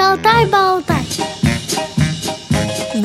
Шалтай-болтай.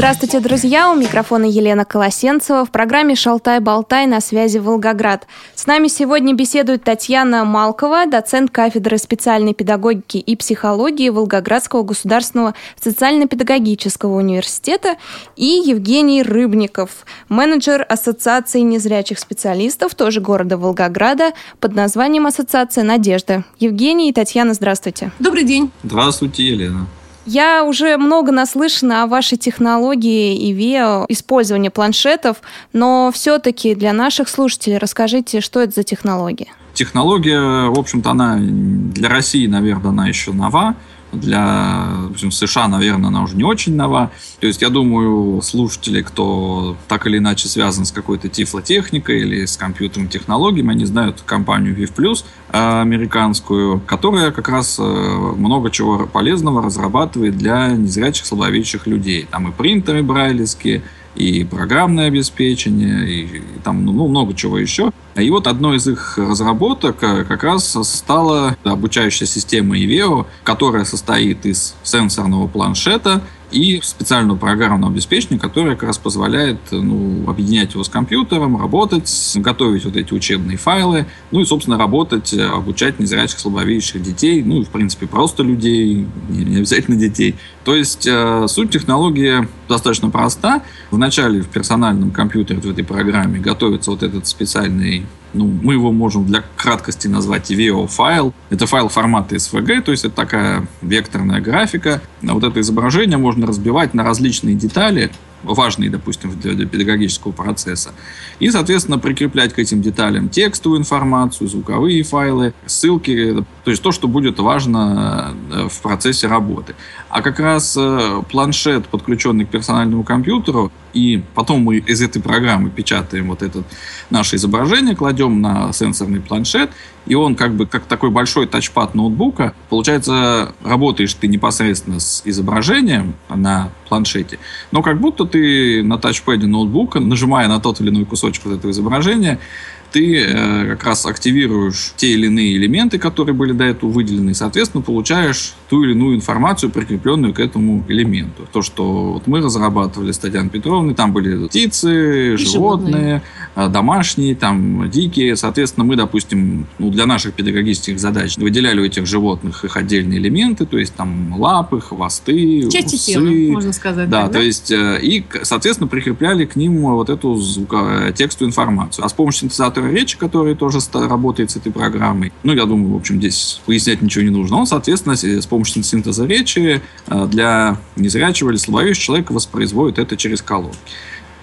Здравствуйте, друзья! У микрофона Елена Колосенцева в программе «Шалтай-болтай» на связи Волгоград. С нами сегодня беседует Татьяна Малкова, доцент кафедры специальной педагогики и психологии Волгоградского государственного социально-педагогического университета, и Евгений Рыбников, менеджер Ассоциации незрячих специалистов, тоже города Волгограда, под названием Ассоциация «Надежда». Евгений и Татьяна, здравствуйте. Добрый день. Здравствуйте, Елена. Я уже много наслышана о вашей технологии и ВИО, использовании планшетов, но все-таки для наших слушателей расскажите, что это за технология? Технология, в общем-то, она для России, наверное, она еще нова для в общем, США, наверное, она уже не очень нова. То есть, я думаю, слушатели, кто так или иначе связан с какой-то тифлотехникой или с компьютерными технологиями, они знают компанию VivPlus э, американскую, которая как раз э, много чего полезного разрабатывает для незрячих, слабовидящих людей. Там и принтеры брайлевские, и программное обеспечение, и, и там ну, много чего еще. И вот одной из их разработок э, как раз стала обучающая система IVEO, которая состоит из сенсорного планшета и специального программного обеспечения, которое как раз позволяет ну, объединять его с компьютером, работать, готовить вот эти учебные файлы, ну и, собственно, работать, обучать незрячих, слабовидящих детей, ну и, в принципе, просто людей, не обязательно детей. То есть э, суть технологии достаточно проста. Вначале в персональном компьютере в этой программе готовится вот этот специальный ну, мы его можем для краткости назвать VO-файл. Это файл формата SVG, то есть это такая векторная графика. А вот это изображение можно разбивать на различные детали, важные, допустим, для педагогического процесса. И, соответственно, прикреплять к этим деталям текстовую информацию, звуковые файлы, ссылки, то есть то, что будет важно э, в процессе работы. А как раз э, планшет, подключенный к персональному компьютеру, и потом мы из этой программы печатаем вот это наше изображение, кладем на сенсорный планшет, и он как бы как такой большой тачпад ноутбука. Получается, работаешь ты непосредственно с изображением на планшете, но как будто ты на тачпаде ноутбука, нажимая на тот или иной кусочек вот этого изображения, ты э, как раз активируешь те или иные элементы, которые были до этого выделены, и, соответственно, получаешь ту или иную информацию, прикрепленную к этому элементу. То, что вот мы разрабатывали с Татьяной Петровной, там были птицы, и животные, животные, э, домашние, там дикие. Соответственно, мы, допустим, ну, для наших педагогических задач выделяли у этих животных их отдельные элементы, то есть там лапы, хвосты, Части усы. тела, можно сказать. Да, так, то есть э, и, соответственно, прикрепляли к ним вот эту звуко- текстовую информацию. А с помощью синтезатора речи, который тоже работает с этой программой. Ну, я думаю, в общем, здесь пояснять ничего не нужно. Он, соответственно, с помощью синтеза речи э, для незрячего или слабовидящего человека воспроизводит это через колонки.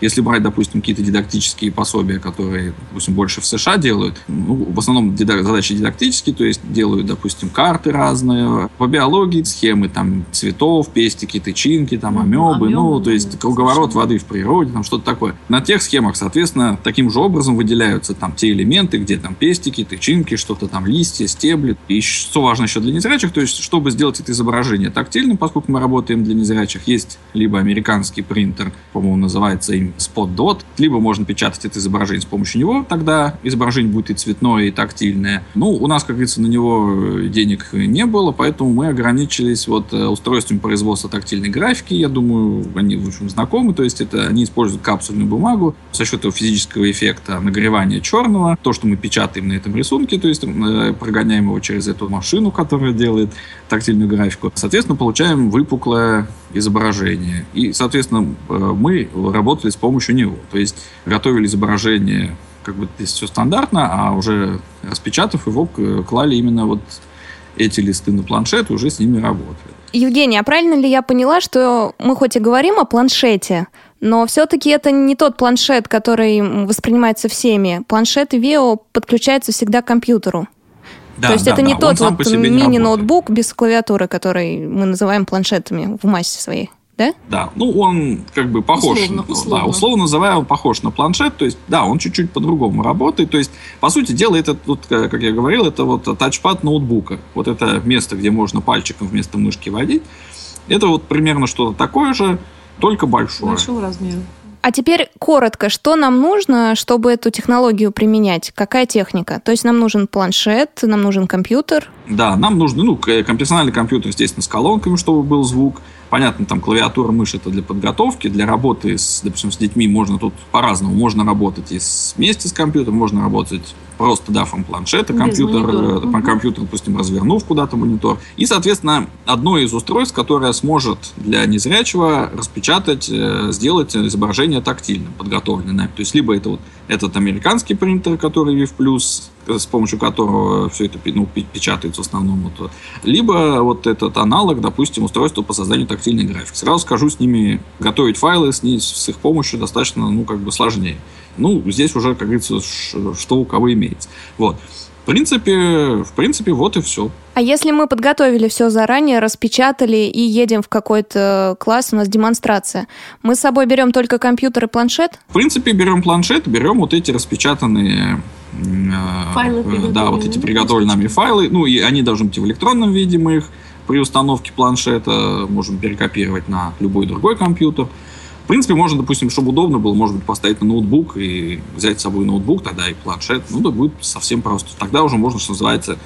Если брать, допустим, какие-то дидактические пособия, которые, допустим, больше в США делают, ну, в основном задачи дидактические, то есть делают, допустим, карты разные, по биологии схемы там цветов, пестики, тычинки, там амебы, ну, то есть круговорот воды в природе, там что-то такое. На тех схемах, соответственно, таким же образом выделяются там те элементы, где там пестики, тычинки, что-то там листья, стебли. И что важно еще для незрячих, то есть чтобы сделать это изображение тактильным, поскольку мы работаем для незрячих, есть либо американский принтер, по-моему, называется им Spot Dot, либо можно печатать это изображение с помощью него, тогда изображение будет и цветное, и тактильное. Ну, у нас, как говорится, на него денег не было, поэтому мы ограничились вот э, устройством производства тактильной графики. Я думаю, они, в общем, знакомы, то есть это они используют капсульную бумагу за счет этого физического эффекта нагревания черного, то, что мы печатаем на этом рисунке, то есть э, прогоняем его через эту машину, которая делает тактильную графику. Соответственно, получаем выпуклое изображение. И, соответственно, э, мы работали с помощью него. То есть готовили изображение, как бы здесь все стандартно, а уже распечатав его, клали именно вот эти листы на планшет и уже с ними работали. Евгений, а правильно ли я поняла, что мы хоть и говорим о планшете, но все-таки это не тот планшет, который воспринимается всеми. Планшет Veo подключается всегда к компьютеру. Да, То есть да, это не да, тот вот мини-ноутбук без клавиатуры, который мы называем планшетами в массе своей да? Да, ну он как бы похож, условно, условно. да, условно называя, он похож на планшет, то есть, да, он чуть-чуть по-другому работает, то есть, по сути дела, это, вот, как я говорил, это вот тачпад ноутбука, вот это место, где можно пальчиком вместо мышки водить, это вот примерно что-то такое же, только большое. Большого размера. А теперь коротко, что нам нужно, чтобы эту технологию применять? Какая техника? То есть нам нужен планшет, нам нужен компьютер? Да, нам нужен, ну, персональный компьютер, естественно, с колонками, чтобы был звук. Понятно, там клавиатура, мышь это для подготовки, для работы с, допустим, с детьми можно тут по-разному. Можно работать и вместе с компьютером, можно работать просто дафом планшета, компьютер, угу. компьютер, допустим, развернув куда-то монитор. И, соответственно, одно из устройств, которое сможет для незрячего распечатать, э, сделать изображение тактильным, подготовленное. То есть, либо это вот этот американский принтер, который VIV+, с помощью которого все это ну, печатается в основном. Вот. Либо вот этот аналог, допустим, устройство по созданию тактильной графики. Сразу скажу, с ними готовить файлы с, ней, с их помощью достаточно, ну, как бы сложнее. Ну, здесь уже, как говорится, что у кого имеется. Вот. В принципе, в принципе, вот и все. А если мы подготовили все заранее, распечатали и едем в какой-то класс, у нас демонстрация, мы с собой берем только компьютер и планшет? В принципе, берем планшет, берем вот эти распечатанные э, файлы, да, вот эти приготовленные нами файлы, ну и они должны быть в электронном виде, мы их при установке планшета можем перекопировать на любой другой компьютер. В принципе, можно, допустим, чтобы удобно было, может быть, поставить на ноутбук и взять с собой ноутбук, тогда и планшет. Ну, да будет совсем просто. Тогда уже можно, что называется,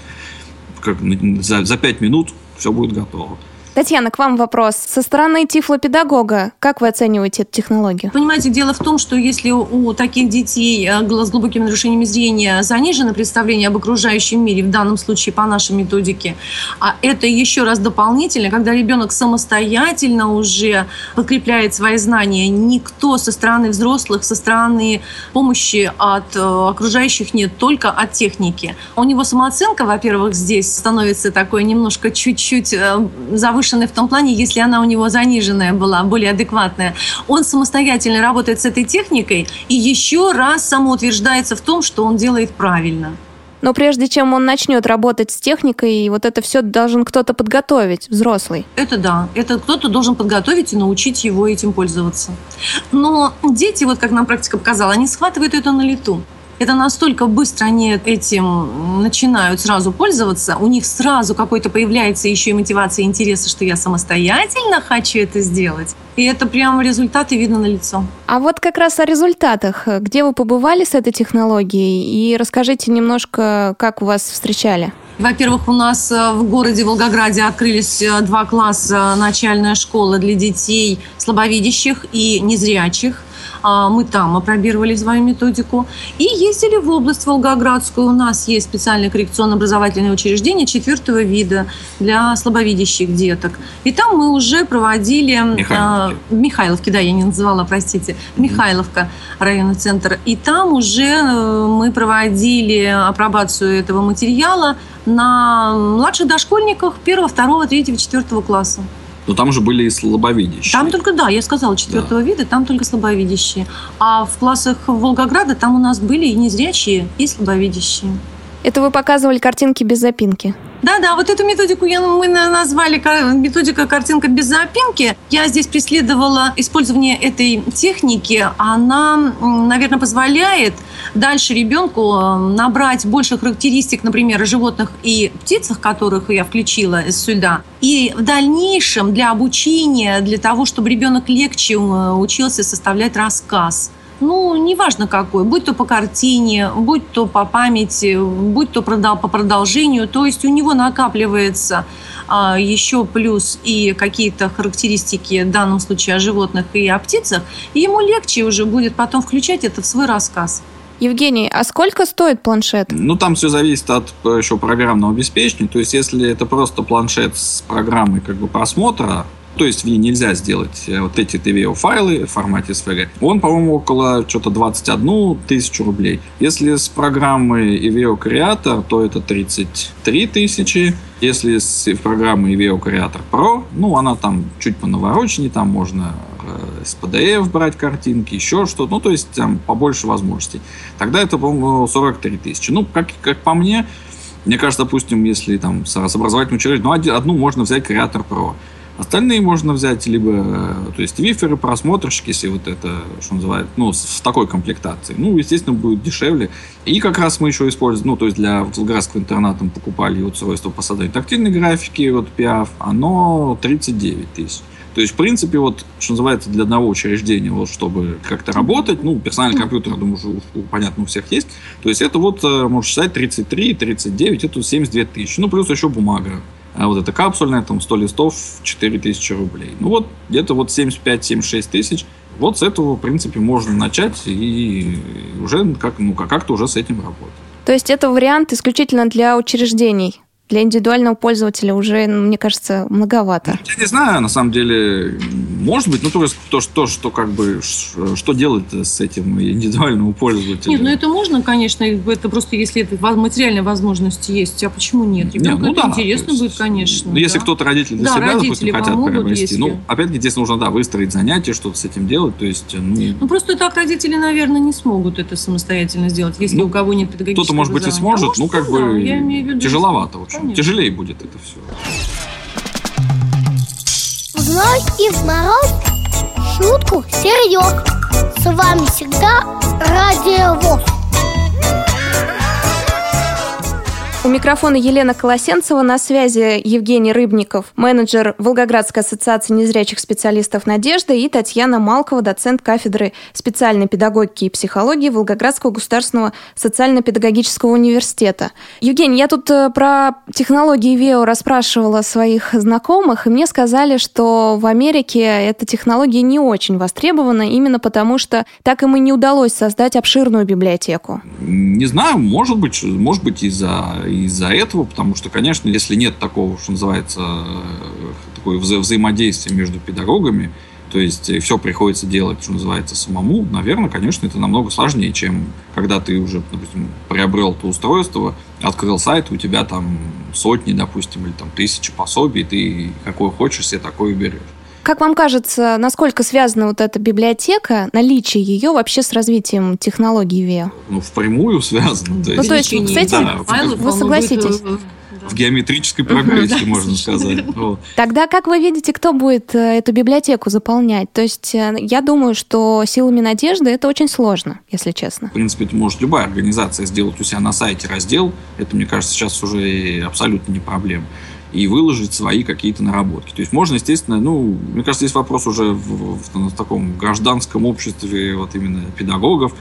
как за, за 5 минут все будет готово. Татьяна, к вам вопрос. Со стороны тифлопедагога, как вы оцениваете эту технологию? Понимаете, дело в том, что если у таких детей э, с глубокими нарушениями зрения занижено представление об окружающем мире, в данном случае по нашей методике, а это еще раз дополнительно, когда ребенок самостоятельно уже подкрепляет свои знания, никто со стороны взрослых, со стороны помощи от э, окружающих нет, только от техники. У него самооценка, во-первых, здесь становится такой немножко чуть-чуть э, завышенной, повышенной в том плане, если она у него заниженная была, более адекватная. Он самостоятельно работает с этой техникой и еще раз самоутверждается в том, что он делает правильно. Но прежде чем он начнет работать с техникой, вот это все должен кто-то подготовить, взрослый. Это да, это кто-то должен подготовить и научить его этим пользоваться. Но дети, вот как нам практика показала, они схватывают это на лету. Это настолько быстро они этим начинают сразу пользоваться, у них сразу какой-то появляется еще и мотивация и интереса, что я самостоятельно хочу это сделать. И это прямо результаты видно на лицо. А вот как раз о результатах. Где вы побывали с этой технологией? И расскажите немножко, как у вас встречали. Во-первых, у нас э, в городе Волгограде открылись э, два класса начальная школа для детей слабовидящих и незрячих. А, мы там опробировали свою методику. И ездили в область Волгоградскую. У нас есть специальное коррекционно-образовательное учреждение четвертого вида для слабовидящих деток. И там мы уже проводили... Михайловки. А, Михайловки, да, я не называла, простите. Михайловка, районный центр. И там уже э, мы проводили апробацию этого материала на младших дошкольниках первого, второго, третьего, четвертого класса. Но там же были и слабовидящие. Там только, да, я сказала, четвертого да. вида, там только слабовидящие. А в классах Волгограда там у нас были и незрячие, и слабовидящие. Это вы показывали картинки без запинки? Да-да, вот эту методику я, мы назвали методика картинка без запинки. Я здесь преследовала использование этой техники. Она, наверное, позволяет дальше ребенку э, набрать больше характеристик, например, животных и птицах, которых я включила сюда. И в дальнейшем для обучения, для того, чтобы ребенок легче э, учился составлять рассказ – ну, неважно какой, будь то по картине, будь то по памяти, будь то по продолжению, то есть у него накапливается а, еще плюс и какие-то характеристики, в данном случае о животных и о птицах, и ему легче уже будет потом включать это в свой рассказ. Евгений, а сколько стоит планшет? Ну, там все зависит от еще программного обеспечения. То есть, если это просто планшет с программой как бы просмотра, то есть в ней нельзя сделать э, вот эти TVO файлы в формате SVG. Он, по-моему, около что-то 21 тысячу рублей. Если с программой EVO Creator, то это 33 тысячи. Если с программой EVO Creator Pro, ну, она там чуть понавороченнее, там можно э, с PDF брать картинки, еще что-то, ну, то есть там побольше возможностей. Тогда это, по-моему, 43 тысячи. Ну, как, как по мне, мне кажется, допустим, если там с образовательным учреждением, ну, одну можно взять Creator Pro. Остальные можно взять либо, э, то есть виферы, просмотрщики, если вот это, что называют, ну, в такой комплектации. Ну, естественно, будет дешевле. И как раз мы еще используем, ну, то есть для Волгоградского интерната покупали устройство по созданию тактильной графики, вот PIAF, оно 39 тысяч. То есть, в принципе, вот, что называется, для одного учреждения, вот, чтобы как-то работать, ну, персональный компьютер, я думаю, уже, понятно, у всех есть. То есть, это вот, э, можно считать, 33, 39, это 72 тысячи. Ну, плюс еще бумага. А вот эта капсульная, там, 100 листов, 4 тысячи рублей. Ну, вот, где-то вот 75-76 тысяч. Вот с этого, в принципе, можно начать и уже как, ну, как-то уже с этим работать. То есть это вариант исключительно для учреждений? Для индивидуального пользователя уже, ну, мне кажется, многовато. Я не знаю, на самом деле, может быть, ну, то, то, что, что как бы, что делать с этим индивидуальным пользователем? Нет, ну, это можно, конечно, это просто, если это материальная возможность есть, а почему нет? Ребенку нет, ну, это да, интересно есть, будет, конечно. Ну, да. если кто-то родители для да, себя, допустим, хотят приобрести, если... ну, опять-таки, здесь нужно, да, выстроить занятия, что-то с этим делать, то есть, ну... Ну, просто так родители, наверное, не смогут это самостоятельно сделать, если ну, у кого нет педагогического Кто-то, может быть, и сможет, а ну, как бы, виду, тяжеловато, в общем общем, тяжелее будет это все. В зной и в мороз шутку серьез. С вами всегда Радио ВОЗ. У микрофона Елена Колосенцева, на связи Евгений Рыбников, менеджер Волгоградской ассоциации незрячих специалистов «Надежда» и Татьяна Малкова, доцент кафедры специальной педагогики и психологии Волгоградского государственного социально-педагогического университета. Евгений, я тут э, про технологии ВИО расспрашивала своих знакомых, и мне сказали, что в Америке эта технология не очень востребована, именно потому что так им и не удалось создать обширную библиотеку. Не знаю, может быть, может быть из-за из-за этого, потому что, конечно, если нет такого, что называется, такое вза взаимодействие между педагогами, то есть э, все приходится делать, что называется, самому, наверное, конечно, это намного сложнее, чем когда ты уже, допустим, приобрел то устройство, открыл сайт, у тебя там сотни, допустим, или там тысячи пособий, ты какое хочешь себе такое берешь. Как вам кажется, насколько связана вот эта библиотека, наличие ее вообще с развитием технологий ВИА? Ну, впрямую связано. То есть, ну, то есть с этим да, вы согласитесь? в геометрической прогрессии, можно сказать. Тогда как вы видите, кто будет э, эту библиотеку заполнять? То есть э, я думаю, что силами надежды это очень сложно, если честно. В принципе, это может любая организация сделать у себя на сайте раздел. Это, мне кажется, сейчас уже абсолютно не проблема и выложить свои какие-то наработки. То есть можно, естественно, ну, мне кажется, здесь вопрос уже в, в, в таком гражданском обществе вот именно педагогов.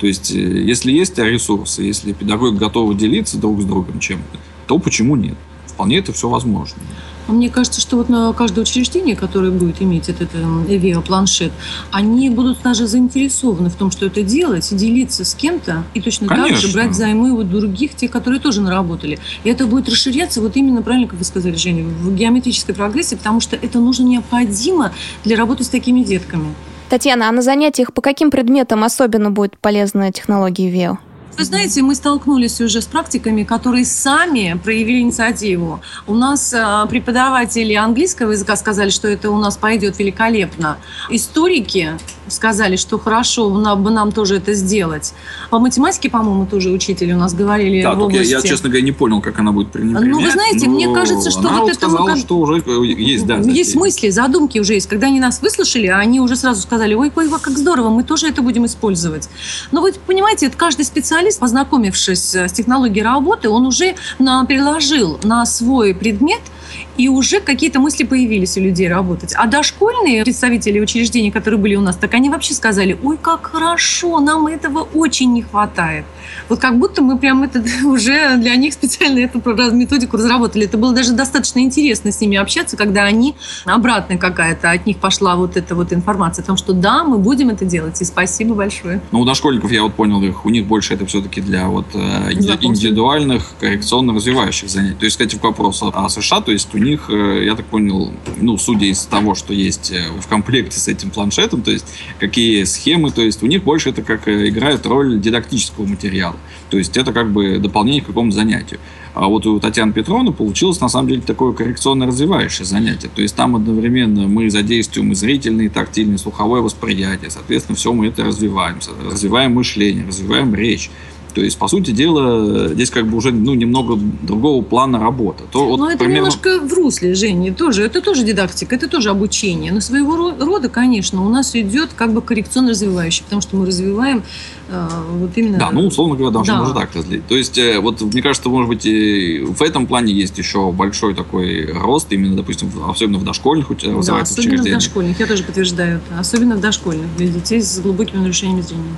То есть, э, если есть ресурсы, если педагоги готовы делиться друг с другом чем-то, то почему нет? Вполне это все возможно. Мне кажется, что вот на каждое учреждение, которое будет иметь этот Эвио планшет, они будут даже заинтересованы в том, что это делать, делиться с кем-то и точно Конечно. так же брать займы у других, тех, которые тоже наработали. И это будет расширяться вот именно, правильно, как вы сказали, Женя, в геометрической прогрессии, потому что это нужно необходимо для работы с такими детками. Татьяна, а на занятиях по каким предметам особенно будет полезна технология ВИО? Вы знаете, мы столкнулись уже с практиками, которые сами проявили инициативу. У нас э, преподаватели английского языка сказали, что это у нас пойдет великолепно. Историки сказали, что хорошо нам, бы нам тоже это сделать. По математике, по-моему, тоже учитель у нас говорили да, в области. Я, я, честно говоря, не понял, как она будет принята. Ну, вы знаете, мне кажется, что она вот это... сказала, как... что уже есть, да. Есть мысли, задумки уже есть. Когда они нас выслушали, они уже сразу сказали, ой, ой, как здорово, мы тоже это будем использовать. Но вы понимаете, это каждый специалист, познакомившись с технологией работы, он уже переложил на свой предмет – и уже какие-то мысли появились у людей работать. А дошкольные представители учреждений, которые были у нас, так они вообще сказали, ой, как хорошо, нам этого очень не хватает. Вот как будто мы прям это уже для них специально эту методику разработали. Это было даже достаточно интересно с ними общаться, когда они обратно какая-то от них пошла вот эта вот информация о том, что да, мы будем это делать, и спасибо большое. Ну, у дошкольников, я вот понял их, у них больше это все-таки для вот э, индивидуальных, коррекционно-развивающих занятий. То есть, кстати, к вопросу о США, то есть у них, э, я так понял, ну, судя из того, что есть э, в комплекте с этим планшетом, то есть какие схемы, то есть у них больше это как играет роль дидактического материала. То есть это как бы дополнение к какому-то занятию. А вот у Татьяны Петровны получилось на самом деле такое коррекционно-развивающее занятие. То есть там одновременно мы задействуем и зрительное, и тактильное, и слуховое восприятие. Соответственно, все мы это развиваем. Развиваем мышление, развиваем речь. То есть, по сути дела, здесь как бы уже ну, немного другого плана работы. То, вот, Но это примерно... немножко в русле, Женя, тоже. Это тоже дидактика, это тоже обучение. Но своего рода, конечно, у нас идет как бы коррекционно-развивающий, потому что мы развиваем э, вот именно... Да, ну, условно говоря, даже да. можно так разделить. То есть, э, вот мне кажется, может быть, в этом плане есть еще большой такой рост, именно, допустим, особенно в дошкольных развивательных да, особенно в дошкольных, я тоже подтверждаю. Особенно в дошкольных, для детей с глубокими нарушениями зрения.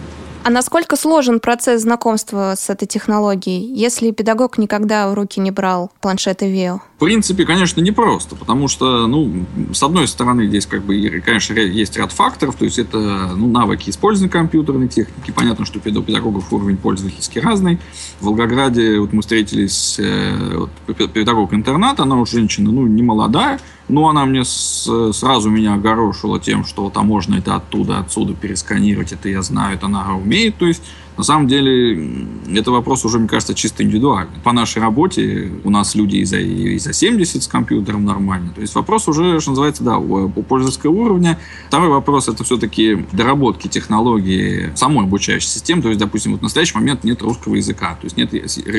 А насколько сложен процесс знакомства с этой технологией, если педагог никогда в руки не брал планшеты ВИО? В принципе, конечно, непросто, потому что, ну, с одной стороны, здесь, как бы, конечно, есть ряд факторов, то есть это ну, навыки использования компьютерной техники. Понятно, что у педагогов уровень пользовательский разный. В Волгограде вот мы встретились, э, вот, педагог интерната, она уже женщина, ну, не молодая, но она мне с, сразу меня огорошила тем, что там можно это оттуда, отсюда пересканировать, это я знаю, это она умеет, то есть на самом деле, это вопрос уже, мне кажется, чисто индивидуальный. По нашей работе у нас люди и за, и за 70 с компьютером нормально. То есть вопрос уже, что называется, да, у пользовательского уровня. Второй вопрос – это все-таки доработки технологии самой обучающей системы. То есть, допустим, вот в настоящий момент нет русского языка, то есть нет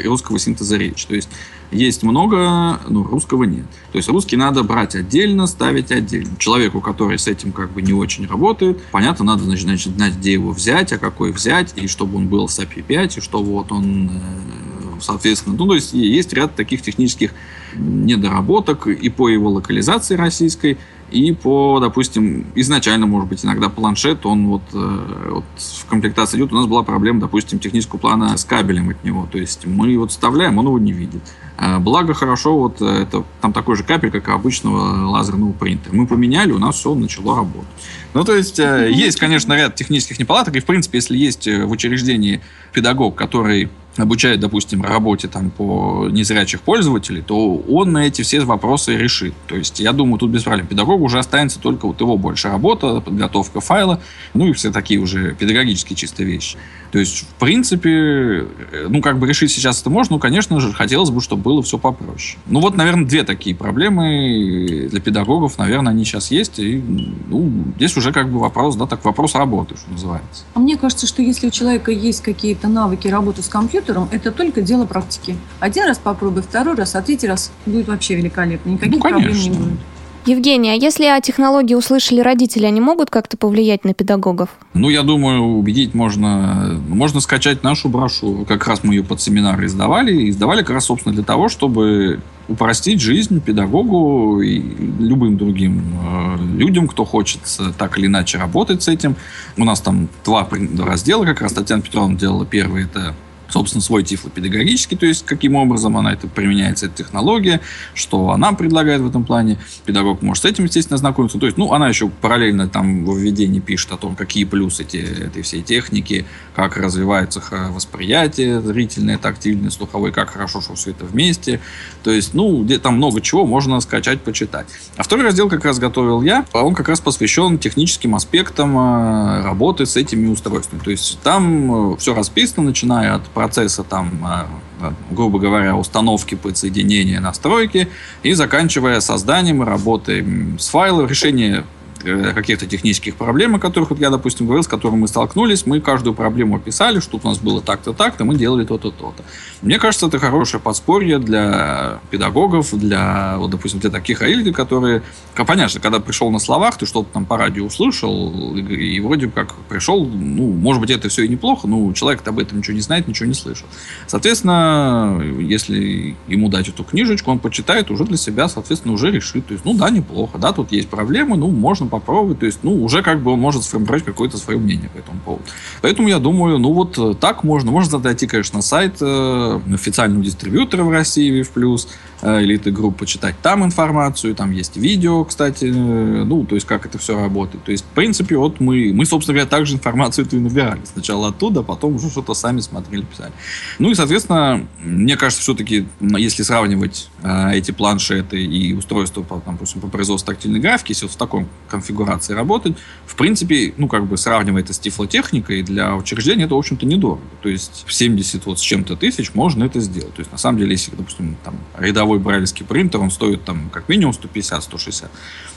русского синтеза речи. То есть есть много, но русского нет. То есть русский надо брать отдельно, ставить отдельно. Человеку, который с этим как бы не очень работает, понятно, надо значит, знать, где его взять, а какой взять, и чтобы он был с API 5, и что вот он, э, соответственно, ну, то есть есть ряд таких технических недоработок и по его локализации российской, и по, допустим, изначально, может быть, иногда планшет, он вот, э, вот в комплектации идет, у нас была проблема, допустим, технического плана с кабелем от него. То есть мы вот вставляем, он его не видит. А благо хорошо, вот это там такой же кабель, как и обычного лазерного принтера. Мы поменяли, у нас все начало работать. Ну, то есть, э, есть, конечно, ряд технических неполадок, и, в принципе, если есть э, в учреждении педагог, который обучает, допустим, работе там, по незрячих пользователей, то он на эти все вопросы решит. То есть, я думаю, тут без проблем. Педагогу уже останется только вот его больше работа, подготовка файла, ну и все такие уже педагогические чисто вещи. То есть, в принципе, э, ну, как бы решить сейчас это можно, ну, конечно же, хотелось бы, чтобы было все попроще. Ну, вот, наверное, две такие проблемы для педагогов, наверное, они сейчас есть. И, ну, здесь уже как бы вопрос, да, так вопрос работы, что называется. А мне кажется, что если у человека есть какие-то навыки работы с компьютером, это только дело практики. Один раз попробуй, второй раз, а третий раз будет вообще великолепно. Никаких ну, проблем не будет. Евгений, а если о технологии услышали родители, они могут как-то повлиять на педагогов? Ну, я думаю, убедить можно. Можно скачать нашу брошюру. Как раз мы ее под семинары издавали. И издавали как раз, собственно, для того, чтобы упростить жизнь педагогу и любым другим э, людям, кто хочет так или иначе работать с этим. У нас там два раздела, как раз Татьяна Петровна делала первый, это собственно, свой тифлопедагогический, то есть каким образом она это применяется, эта технология, что она предлагает в этом плане. Педагог может с этим, естественно, знакомиться. То есть, ну, она еще параллельно там в введении пишет о том, какие плюсы эти, этой всей техники, как развивается восприятие зрительное, тактильное, слуховое, как хорошо, что все это вместе. То есть, ну, где там много чего можно скачать, почитать. А второй раздел как раз готовил я, а он как раз посвящен техническим аспектам э, работы с этими устройствами. То есть, там э, все расписано, начиная от процесса там, а, а, грубо говоря, установки, подсоединения, настройки и заканчивая созданием и работой с файлом, решение каких-то технических проблем, о которых вот я, допустим, говорил, с которыми мы столкнулись, мы каждую проблему описали, что у нас было так-то, так-то, мы делали то-то, то-то. Мне кажется, это хорошее подспорье для педагогов, для, вот, допустим, для таких родителей, которые, понятно, когда пришел на словах, ты что-то там по радио услышал, и вроде как пришел, ну, может быть, это все и неплохо, но человек об этом ничего не знает, ничего не слышал. Соответственно, если ему дать эту книжечку, он почитает, уже для себя, соответственно, уже решит. То есть, ну да, неплохо, да, тут есть проблемы, ну, можно попробовать. То есть, ну, уже как бы он может сформировать какое-то свое мнение по этому поводу. Поэтому я думаю, ну, вот э, так можно. Можно зайти, конечно, на сайт э, официального дистрибьютора в России, Вив Плюс, э, элиты групп, почитать там информацию. Там есть видео, кстати, э, ну, то есть, как это все работает. То есть, в принципе, вот мы, мы собственно говоря, также информацию эту и набирали. Сначала оттуда, потом уже что-то сами смотрели, писали. Ну, и, соответственно, мне кажется, все-таки, если сравнивать э, эти планшеты и устройства, по, там, допустим, по производству тактильной графики, если вот в таком конфигурации работать. В принципе, ну, как бы сравнивая это с тифлотехникой, для учреждения это, в общем-то, недорого. То есть в 70 вот с чем-то тысяч можно это сделать. То есть, на самом деле, если, допустим, там, рядовой брайлевский принтер, он стоит там как минимум 150-160.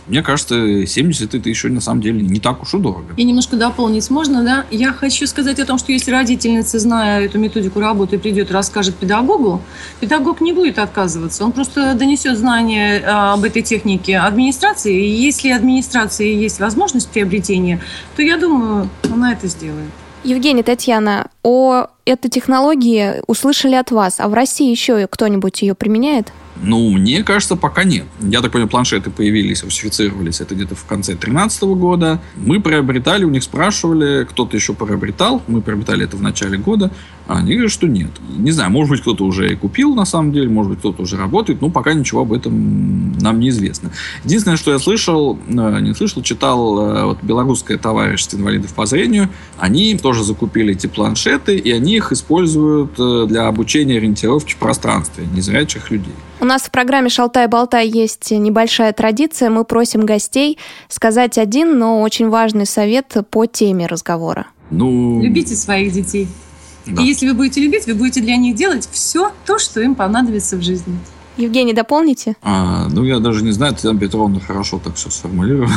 Мне кажется, 70 это еще на самом деле не так уж и дорого. И немножко дополнить можно, да? Я хочу сказать о том, что если родительница, зная эту методику работы, придет и расскажет педагогу, педагог не будет отказываться. Он просто донесет знания а, об этой технике администрации. И если администрации есть возможность приобретения, то я думаю, она это сделает. Евгения, Татьяна, о этой технологии услышали от вас, а в России еще кто-нибудь ее применяет? Ну, мне кажется, пока нет. Я так понял, планшеты появились, русифицировались это где-то в конце 2013 года. Мы приобретали, у них спрашивали, кто-то еще приобретал. Мы приобретали это в начале года. А они говорят, что нет. Не знаю, может быть, кто-то уже и купил, на самом деле, может быть, кто-то уже работает, но пока ничего об этом нам не известно. Единственное, что я слышал, э, не слышал, читал, э, вот белорусское товарищество инвалидов по зрению, они тоже закупили эти планшеты, и они их используют э, для обучения ориентировки в пространстве незрячих людей. У нас в программе «Шалтай-болтай» есть небольшая традиция. Мы просим гостей сказать один, но очень важный совет по теме разговора. Ну... Любите своих детей. Да. И если вы будете любить, вы будете для них делать все то, что им понадобится в жизни. Евгений, дополните? А, ну, я даже не знаю, Татьяна Петровна хорошо так все сформулировала.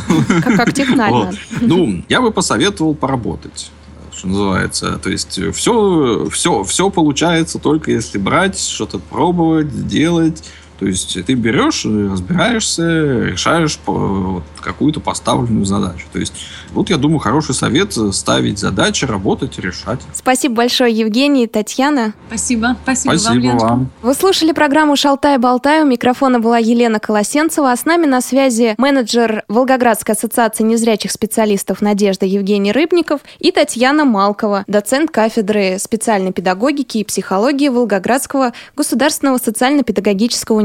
Как, как технально. Вот. Ну, я бы посоветовал поработать что называется. То есть все, все, все получается только если брать, что-то пробовать, делать. То есть ты берешь, разбираешься, решаешь вот, какую-то поставленную задачу. То есть вот, я думаю, хороший совет ставить задачи, работать, решать. Спасибо большое, Евгений и Татьяна. Спасибо. Спасибо, Спасибо вам, вам. Вы слушали программу «Шалтай-болтай». У микрофона была Елена Колосенцева, а с нами на связи менеджер Волгоградской ассоциации незрячих специалистов Надежда Евгений Рыбников и Татьяна Малкова, доцент кафедры специальной педагогики и психологии Волгоградского государственного социально-педагогического университета.